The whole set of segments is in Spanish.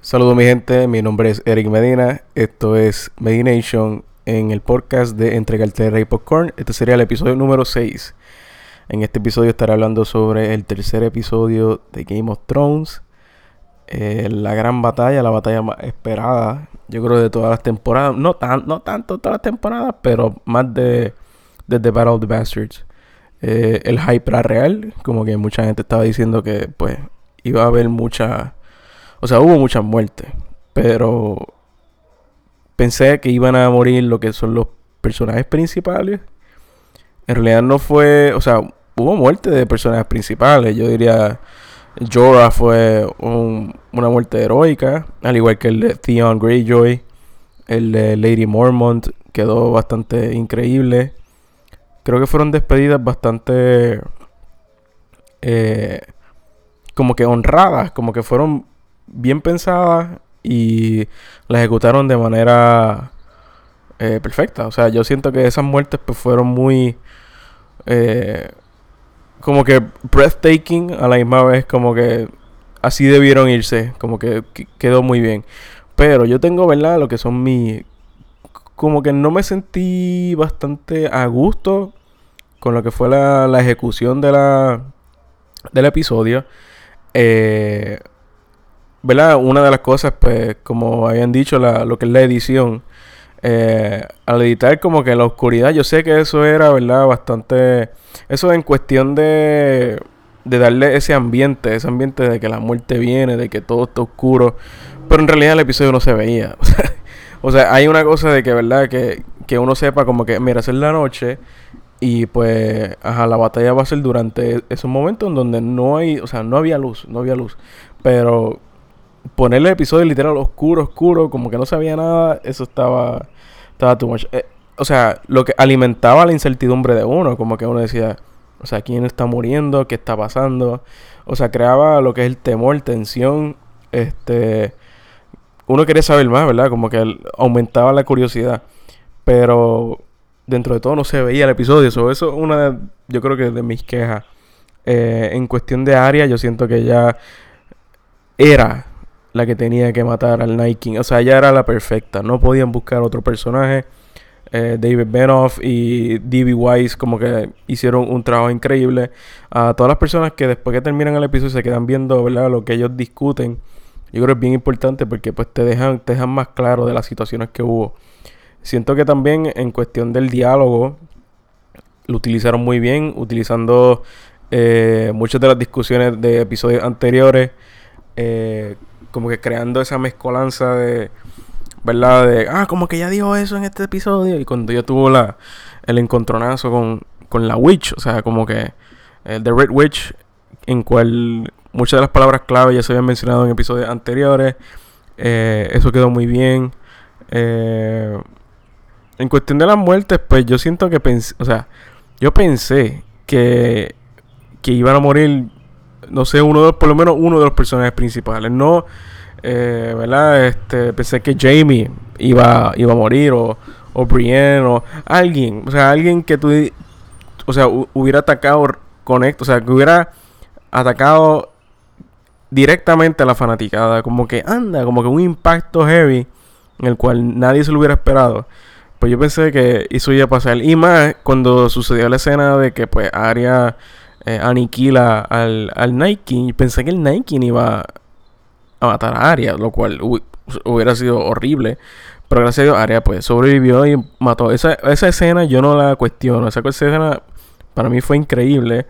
Saludos mi gente, mi nombre es Eric Medina, esto es Medination en el podcast de Entre Cartera y Popcorn. Este sería el episodio número 6. En este episodio estaré hablando sobre el tercer episodio de Game of Thrones, eh, la gran batalla, la batalla más esperada, yo creo de todas las temporadas, no, tan, no tanto todas las temporadas, pero más de, de The Battle of the Bastards. Eh, el hype era real, como que mucha gente estaba diciendo que pues iba a haber mucha o sea, hubo muchas muertes, pero pensé que iban a morir lo que son los personajes principales. En realidad no fue, o sea, hubo muerte de personajes principales. Yo diría, Jorah fue una muerte heroica, al igual que el de Theon Greyjoy, el de Lady Mormont quedó bastante increíble. Creo que fueron despedidas bastante eh, como que honradas, como que fueron bien pensadas y la ejecutaron de manera eh, perfecta. O sea, yo siento que esas muertes pues fueron muy... Eh, como que breathtaking a la misma vez, como que así debieron irse, como que quedó muy bien. Pero yo tengo, ¿verdad? Lo que son mis... Como que no me sentí bastante a gusto con lo que fue la, la ejecución de la, del episodio. Eh, ¿verdad? Una de las cosas, pues, como habían dicho, la, lo que es la edición. Eh, al editar como que la oscuridad, yo sé que eso era, ¿verdad? Bastante... Eso en cuestión de, de darle ese ambiente, ese ambiente de que la muerte viene, de que todo está oscuro. Pero en realidad el episodio no se veía. o sea, hay una cosa de que, ¿verdad? Que, que uno sepa como que, mira, es la noche y pues, ajá, la batalla va a ser durante esos momentos en donde no hay, o sea, no había luz, no había luz. Pero ponerle el episodio literal oscuro, oscuro, como que no sabía nada, eso estaba, estaba too much. Eh, o sea, lo que alimentaba la incertidumbre de uno, como que uno decía, o sea, quién está muriendo, qué está pasando. O sea, creaba lo que es el temor, tensión, este... Uno quería saber más, ¿verdad? Como que aumentaba la curiosidad. Pero dentro de todo no se veía el episodio. eso es una de, yo creo que de mis quejas. Eh, en cuestión de área, yo siento que ya era la que tenía que matar al Night King. O sea, ya era la perfecta. No podían buscar otro personaje. Eh, David Benoff y D.B. Wise como que hicieron un trabajo increíble. A todas las personas que después que terminan el episodio se quedan viendo ¿verdad? lo que ellos discuten. Yo creo que es bien importante porque pues te dejan, te dejan más claro de las situaciones que hubo. Siento que también en cuestión del diálogo lo utilizaron muy bien, utilizando eh, muchas de las discusiones de episodios anteriores. Eh, como que creando esa mezcolanza de, ¿verdad? De, ah, como que ya dijo eso en este episodio. Y cuando yo tuvo la, el encontronazo con, con la Witch, o sea, como que el The Red Witch, en cual muchas de las palabras clave ya se habían mencionado en episodios anteriores. Eh, eso quedó muy bien. Eh, en cuestión de las muertes, pues yo siento que pensé, o sea, yo pensé que, que iban a morir no sé, uno de por lo menos uno de los personajes principales. No, eh, ¿verdad? Este, pensé que Jamie iba, iba a morir o, o Brienne o alguien, o sea, alguien que tú, o sea, hubiera atacado conecto, o sea, que hubiera atacado directamente a la fanaticada, como que anda, como que un impacto heavy en el cual nadie se lo hubiera esperado. Pues yo pensé que eso iba a pasar. Y más cuando sucedió la escena de que pues Arya eh, aniquila al, al. Pensé que el Nike iba a matar a Arya, lo cual hubiera sido horrible. Pero gracias a Dios, Arya pues sobrevivió y mató. Esa, esa escena yo no la cuestiono. Esa escena para mí fue increíble.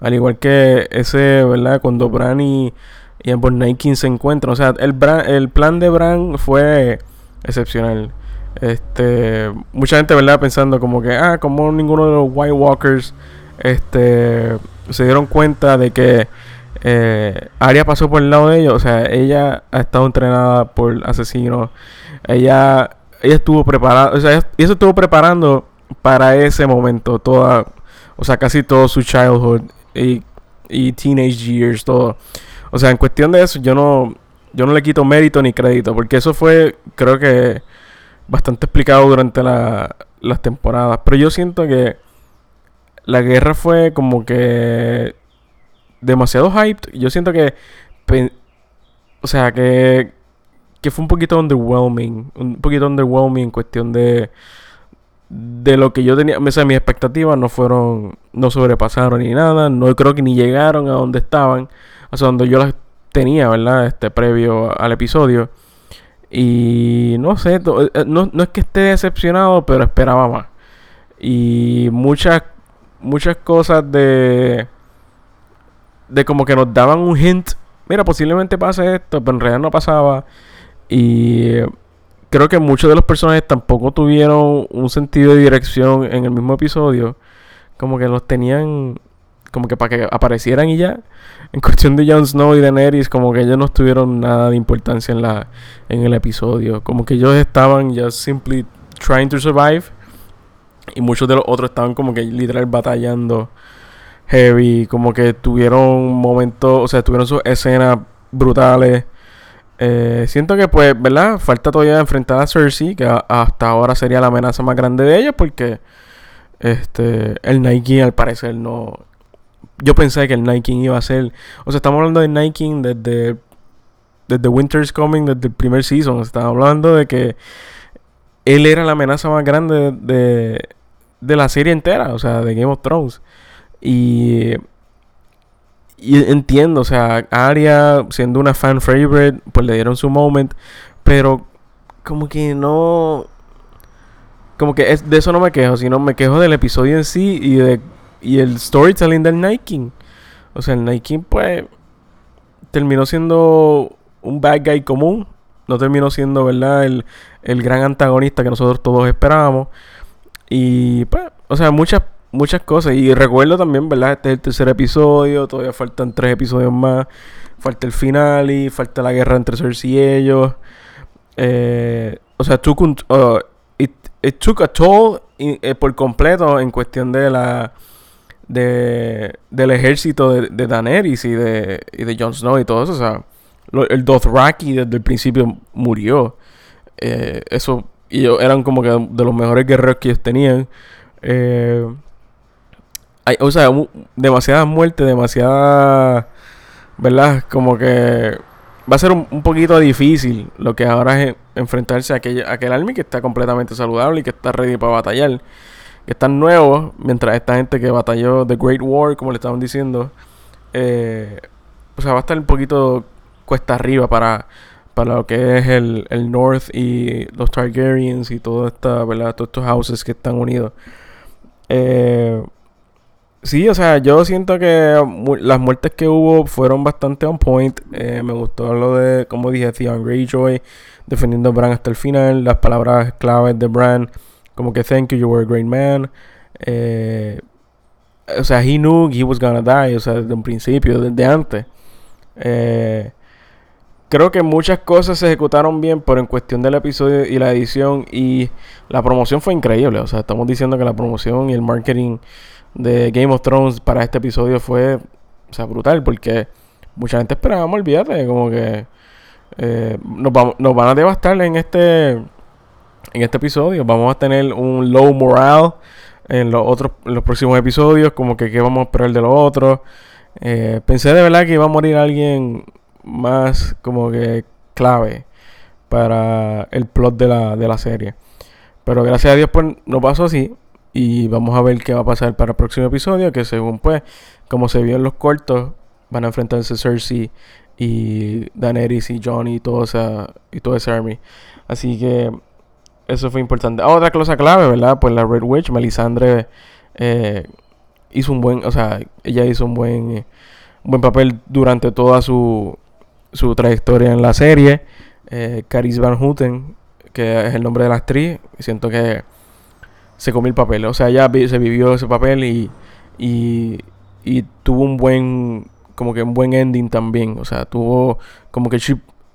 Al igual que ese, ¿verdad? Cuando Bran y, y Nike se encuentran. O sea, el, el plan de Bran fue excepcional. Este, mucha gente, ¿verdad? Pensando como que, ah, como ninguno de los White Walkers, este, se dieron cuenta de que eh, Arya pasó por el lado de ellos. O sea, ella ha estado entrenada por asesinos. Ella, ella estuvo preparada. O sea, ella, estuvo preparando para ese momento. Toda, o sea, casi todo su childhood y, y teenage years, todo. O sea, en cuestión de eso, yo no, yo no le quito mérito ni crédito. Porque eso fue, creo que, bastante explicado durante la, las temporadas. Pero yo siento que la guerra fue como que demasiado hyped. Yo siento que, o sea, que que fue un poquito underwhelming. Un poquito underwhelming en cuestión de. De lo que yo tenía. O sea, mis expectativas no fueron. No sobrepasaron ni nada. No creo que ni llegaron a donde estaban. O sea, donde yo las tenía, ¿verdad? Este previo al episodio. Y no sé, eh, no, no es que esté decepcionado, pero esperaba más. Y muchas, muchas cosas de. De como que nos daban un hint. Mira, posiblemente pase esto, pero en realidad no pasaba. Y creo que muchos de los personajes tampoco tuvieron un sentido de dirección en el mismo episodio. Como que los tenían como que para que aparecieran y ya. En cuestión de Jon Snow y Daenerys, como que ellos no tuvieron nada de importancia en la en el episodio. Como que ellos estaban just simply trying to survive. Y muchos de los otros estaban como que literal batallando heavy. Como que tuvieron momentos, o sea, tuvieron sus escenas brutales. Eh, siento que pues, ¿verdad? Falta todavía enfrentar a Cersei, que hasta ahora sería la amenaza más grande de ellos, porque este el Nike al parecer no. Yo pensé que el Nike iba a ser. O sea, estamos hablando de Nike desde. Desde Winter's Coming, desde el primer season. Estamos hablando de que él era la amenaza más grande de, de la serie entera, o sea, de Game of Thrones. Y y entiendo, o sea, Arya siendo una fan favorite, pues le dieron su moment, pero como que no como que de eso no me quejo, sino me quejo del episodio en sí y de y el storytelling del Night King. O sea, el Night King pues terminó siendo un bad guy común, no terminó siendo, ¿verdad? El, el gran antagonista que nosotros todos esperábamos. Y pues, o sea, muchas muchas cosas. Y recuerdo también, ¿verdad? Este es el tercer episodio, todavía faltan tres episodios más. Falta el final y falta la guerra entre Cersei y ellos. Eh, o sea, took un, uh, it, took a toll eh, por completo en cuestión de la de, del ejército de, de Daenerys y de, y de Jon Snow y todo eso. O sea, el Dothraki desde el principio murió. Eh, eso, y ellos eran como que de los mejores guerreros que ellos tenían. Eh, hay, o sea, demasiadas muertes, demasiada, ¿verdad? Como que va a ser un, poquito difícil lo que ahora es enfrentarse a aquel, a aquel army que está completamente saludable y que está ready para batallar. Que están nuevos, mientras esta gente que batalló The Great War, como le estaban diciendo, eh, o sea, va a estar un poquito cuesta arriba para, para lo que es el, el North y los Targaryens y todo esta, ¿verdad? todos estos houses que están unidos. Eh, Sí, o sea, yo siento que las muertes que hubo fueron bastante on point. Eh, me gustó lo de, como dije, Theon Greyjoy defendiendo a Bran hasta el final. Las palabras claves de Bran, como que thank you, you were a great man. Eh, o sea, he knew he was gonna die, o sea, desde un principio, desde antes. Eh, creo que muchas cosas se ejecutaron bien, pero en cuestión del episodio y la edición y la promoción fue increíble. O sea, estamos diciendo que la promoción y el marketing de Game of Thrones para este episodio fue, o sea, brutal, porque mucha gente esperábamos, olvídate, como que eh, nos, vamos, nos van a devastar en este en este episodio. Vamos a tener un low morale en los otros en los próximos episodios, como que qué vamos a esperar de los otros. Eh, pensé de verdad que iba a morir alguien más como que clave para el plot de la, de la serie. Pero gracias a Dios pues no pasó así. Y vamos a ver qué va a pasar para el próximo episodio. Que según pues, como se vio en los cortos, van a enfrentarse Cersei y Daenerys y Johnny y todo, y todo ese army. Así que eso fue importante. Ah, otra cosa clave, ¿verdad? Pues la Red Witch, Melisandre, eh, hizo un buen, o sea, ella hizo un buen, buen papel durante toda su, su trayectoria en la serie. Eh, Caris Van Houten, que es el nombre de la actriz, siento que se comió el papel. O sea, ella se vivió ese papel y, y, tuvo un buen, como que un buen ending también. O sea, tuvo como que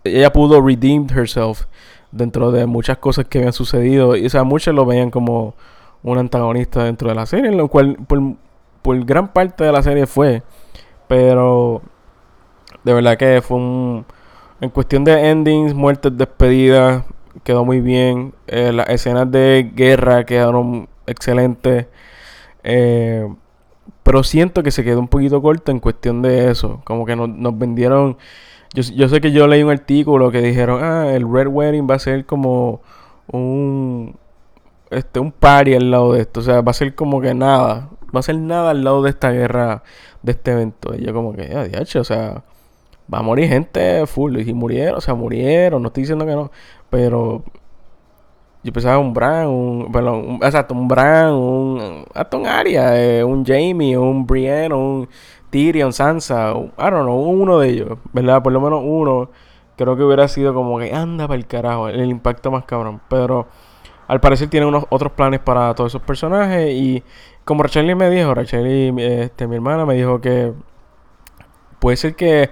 ella pudo redeem herself dentro de muchas cosas que habían sucedido. Y, o sea, muchos lo veían como un antagonista dentro de la serie, lo cual por, por gran parte de la serie fue. Pero de verdad que fue un... En cuestión de endings, muertes, despedidas, quedó muy bien. Eh, las escenas de guerra quedaron excelentes. Eh, pero siento que se quedó un poquito corto en cuestión de eso. Como que nos, vendieron Yo, yo sé que yo leí un artículo que dijeron, ah, el Red Wedding va a ser como un este un party al lado de esto, o sea, va a ser como que nada, va a ser nada al lado de esta guerra, de este evento. Y yo como que, ya, o sea, va a morir gente full. Y murieron, o sea, murieron, no estoy diciendo que no. Pero yo pensaba un Bran, un, perdón, un, exacto, un Bran, un, hasta un Arya, eh, un Jamie, un Brienne, un Tyrion, Sansa, un, I don't know, uno de ellos, ¿verdad? Por lo menos uno, creo que hubiera sido como que anda para el carajo, el impacto más cabrón. Pero al parecer tiene unos otros planes para todos esos personajes y como Rachel me dijo, Rachel, este, mi hermana me dijo que puede ser que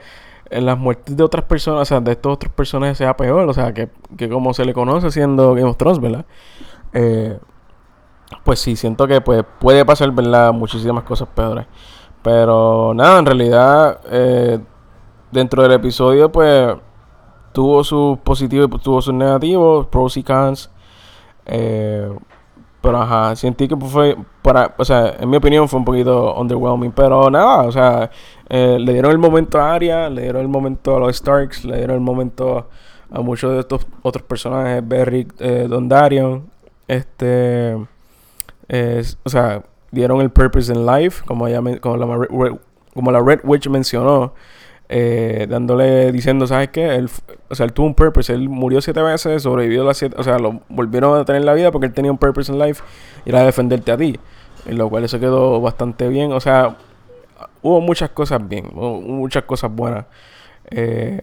las muertes de otras personas, o sea, de estos otros personajes sea peor, o sea, que, como se le conoce siendo Game of Thrones, ¿verdad? Eh, pues sí, siento que pues, puede pasar, ¿verdad? Muchísimas cosas peores. Pero nada, en realidad, eh, dentro del episodio, pues, tuvo sus positivos y tuvo sus negativos, pros y cons. Eh, pero ajá, sentí que fue, para, o sea, en mi opinión fue un poquito underwhelming. Pero nada, o sea, eh, le dieron el momento a Arya, le dieron el momento a los Starks, le dieron el momento a muchos de estos otros personajes, Beric, eh, Darion este, o sea, dieron el purpose in life, como, ella, como, la, como la Red Witch mencionó eh, dándole, diciendo, ¿sabes qué? Él, o sea, él tuvo un purpose, él murió siete veces, sobrevivió las siete, o sea, lo volvieron a tener en la vida porque él tenía un purpose en life y era defenderte a ti, en lo cual eso quedó bastante bien, o sea, hubo muchas cosas bien, hubo muchas cosas buenas. Eh,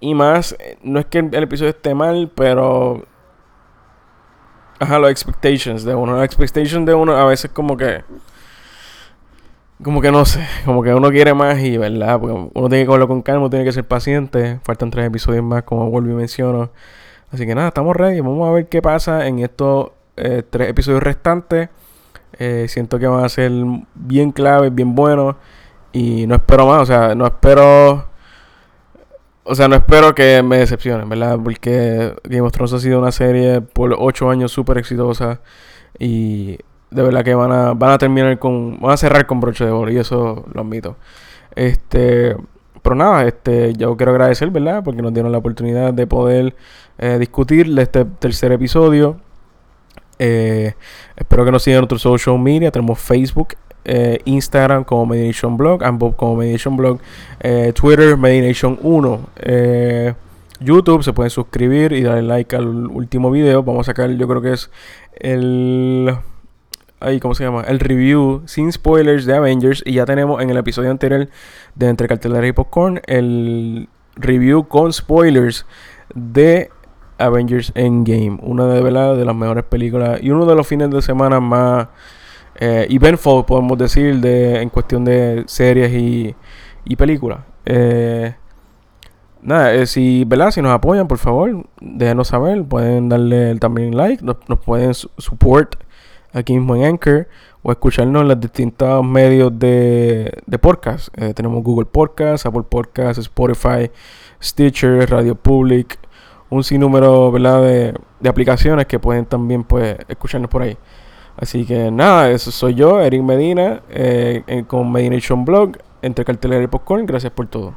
y más, no es que el episodio esté mal, pero... Ajá, los expectations de uno. Los expectations de uno a veces como que como que no sé, como que uno quiere más y, ¿verdad? Porque uno tiene que cogerlo con calma, tiene que ser paciente. Faltan tres episodios más, como vuelvo y menciono. Así que nada, estamos ready. Vamos a ver qué pasa en estos eh, tres episodios restantes. Eh, siento que van a ser bien claves, bien buenos. Y no espero más, o sea, no espero. O sea, no espero que me decepcionen, ¿verdad? Porque Game of Thrones ha sido una serie por ocho años súper exitosa. Y de verdad que van a, van a terminar con. Van a cerrar con broche de oro y eso lo admito. Este. Pero nada, este, yo quiero agradecer, ¿verdad? Porque nos dieron la oportunidad de poder eh, discutir este tercer episodio. Eh, espero que nos sigan en otros social media. Tenemos Facebook, eh, Instagram como Meditation Blog, Ambob como Meditation Blog, Twitter Meditation 1. YouTube se pueden suscribir y darle like al último video. Vamos a sacar, yo creo que es el ahí, ¿cómo se llama? El review sin spoilers de Avengers. Y ya tenemos en el episodio anterior de Entre Cartelera y Popcorn el review con spoilers de Avengers Endgame. Una de, ¿verdad? de las mejores películas y uno de los fines de semana más eh, eventful, podemos decir, de, en cuestión de series y, y películas. Eh, nada, eh, si, ¿verdad? si nos apoyan, por favor, déjenos saber. Pueden darle también like, nos, pueden support aquí mismo en Anchor o escucharnos en los distintos medios de, de podcast. Eh, tenemos Google Podcast, Apple Podcast, Spotify, Stitcher, Radio Public, un sinnúmero ¿verdad? De, de aplicaciones que pueden también pues, escucharnos por ahí. Así que nada, eso soy yo, Eric Medina, eh, con Medination Blog, entre cartelera y popcorn. Gracias por todo.